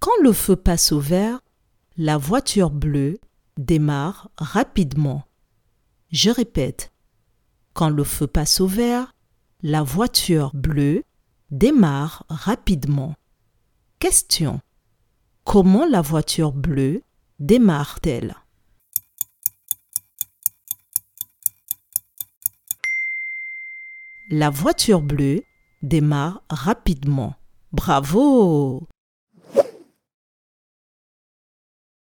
Quand le feu passe au vert, la voiture bleue démarre rapidement. Je répète. Quand le feu passe au vert, la voiture bleue démarre rapidement. Question. Comment la voiture bleue démarre-t-elle? La voiture bleue démarre rapidement. Bravo